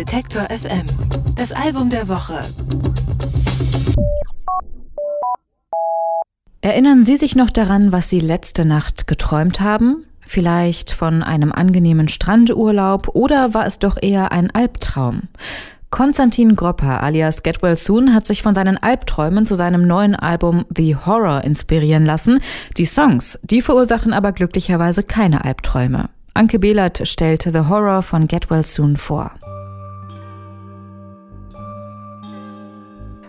Detektor FM. Das Album der Woche. Erinnern Sie sich noch daran, was Sie letzte Nacht geträumt haben? Vielleicht von einem angenehmen Strandurlaub oder war es doch eher ein Albtraum? Konstantin Gropper alias Get Well Soon hat sich von seinen Albträumen zu seinem neuen Album The Horror inspirieren lassen. Die Songs, die verursachen aber glücklicherweise keine Albträume. Anke Behlert stellte The Horror von Get Well Soon vor.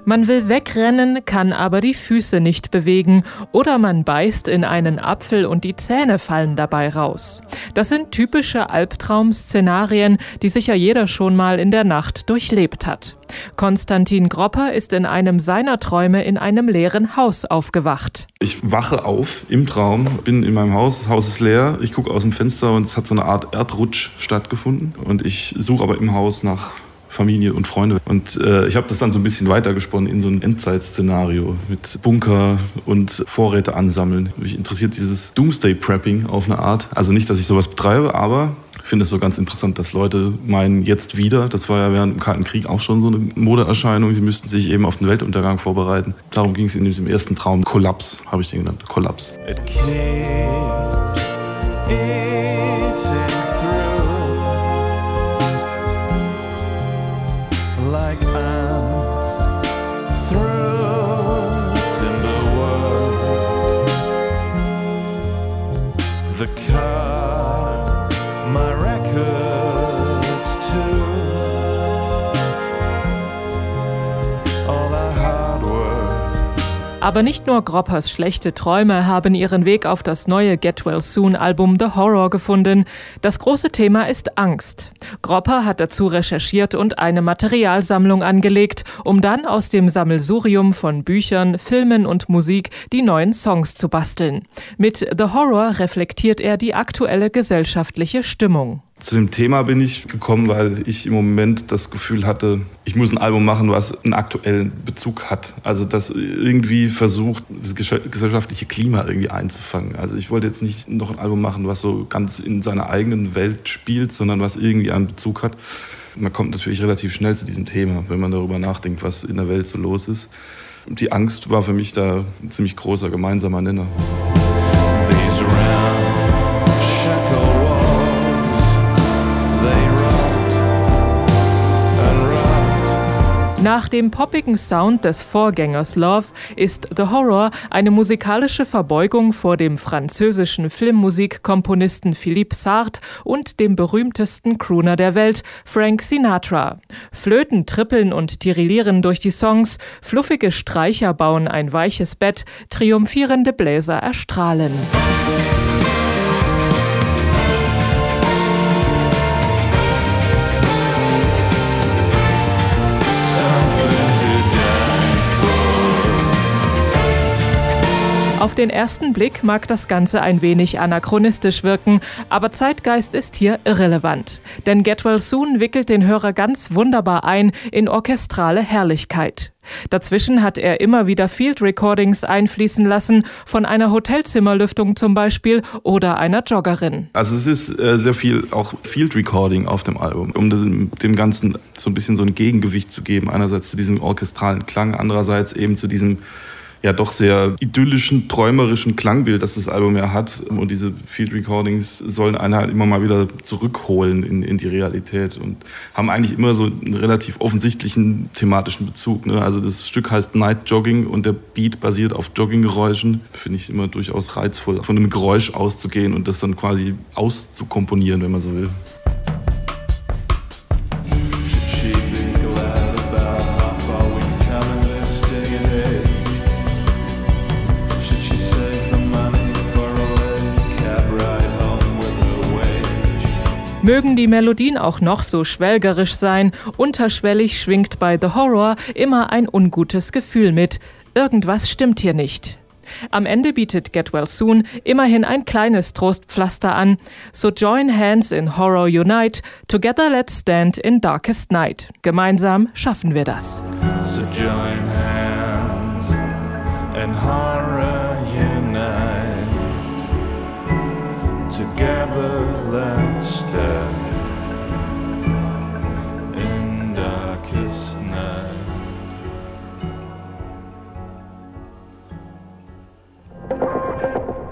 Man will wegrennen, kann aber die Füße nicht bewegen oder man beißt in einen Apfel und die Zähne fallen dabei raus. Das sind typische Albtraum-Szenarien, die sicher jeder schon mal in der Nacht durchlebt hat. Konstantin Gropper ist in einem seiner Träume in einem leeren Haus aufgewacht. Ich wache auf im Traum, bin in meinem Haus, das Haus ist leer, ich gucke aus dem Fenster und es hat so eine Art Erdrutsch stattgefunden und ich suche aber im Haus nach Familie und Freunde. Und äh, ich habe das dann so ein bisschen weitergesponnen in so ein Endzeitszenario mit Bunker und Vorräte ansammeln. Mich interessiert dieses Doomsday-Prepping auf eine Art. Also nicht, dass ich sowas betreibe, aber ich finde es so ganz interessant, dass Leute meinen, jetzt wieder, das war ja während dem Kalten Krieg auch schon so eine Modeerscheinung, sie müssten sich eben auf den Weltuntergang vorbereiten. Darum ging es in dem ersten Traum. Kollaps, habe ich den genannt. Kollaps. It Aber nicht nur Groppers schlechte Träume haben ihren Weg auf das neue Get Well Soon Album The Horror gefunden. Das große Thema ist Angst. Gropper hat dazu recherchiert und eine Materialsammlung angelegt, um dann aus dem Sammelsurium von Büchern, Filmen und Musik die neuen Songs zu basteln. Mit The Horror reflektiert er die aktuelle gesellschaftliche Stimmung. Zu dem Thema bin ich gekommen, weil ich im Moment das Gefühl hatte, ich muss ein Album machen, was einen aktuellen Bezug hat. Also das irgendwie versucht, das gesellschaftliche Klima irgendwie einzufangen. Also ich wollte jetzt nicht noch ein Album machen, was so ganz in seiner eigenen Welt spielt, sondern was irgendwie einen Bezug hat. Man kommt natürlich relativ schnell zu diesem Thema, wenn man darüber nachdenkt, was in der Welt so los ist. Die Angst war für mich da ein ziemlich großer gemeinsamer Nenner. Nach dem poppigen Sound des Vorgängers Love ist The Horror eine musikalische Verbeugung vor dem französischen Filmmusikkomponisten Philippe Sartre und dem berühmtesten Crooner der Welt, Frank Sinatra. Flöten trippeln und tirillieren durch die Songs, fluffige Streicher bauen ein weiches Bett, triumphierende Bläser erstrahlen. Auf den ersten Blick mag das Ganze ein wenig anachronistisch wirken, aber Zeitgeist ist hier irrelevant. Denn Get Well Soon wickelt den Hörer ganz wunderbar ein in orchestrale Herrlichkeit. Dazwischen hat er immer wieder Field Recordings einfließen lassen, von einer Hotelzimmerlüftung zum Beispiel oder einer Joggerin. Also es ist äh, sehr viel auch Field Recording auf dem Album, um dem, dem Ganzen so ein bisschen so ein Gegengewicht zu geben. Einerseits zu diesem orchestralen Klang, andererseits eben zu diesem ja doch sehr idyllischen, träumerischen Klangbild, das das Album ja hat. Und diese Field Recordings sollen einen halt immer mal wieder zurückholen in, in die Realität und haben eigentlich immer so einen relativ offensichtlichen thematischen Bezug. Ne? Also das Stück heißt Night Jogging und der Beat basiert auf Jogginggeräuschen. Finde ich immer durchaus reizvoll, von einem Geräusch auszugehen und das dann quasi auszukomponieren, wenn man so will. Mögen die Melodien auch noch so schwelgerisch sein, unterschwellig schwingt bei The Horror immer ein ungutes Gefühl mit. Irgendwas stimmt hier nicht. Am Ende bietet Get Well Soon immerhin ein kleines Trostpflaster an. So join hands in Horror Unite, together let's stand in Darkest Night. Gemeinsam schaffen wir das. So join hands in Horror Unite, together let's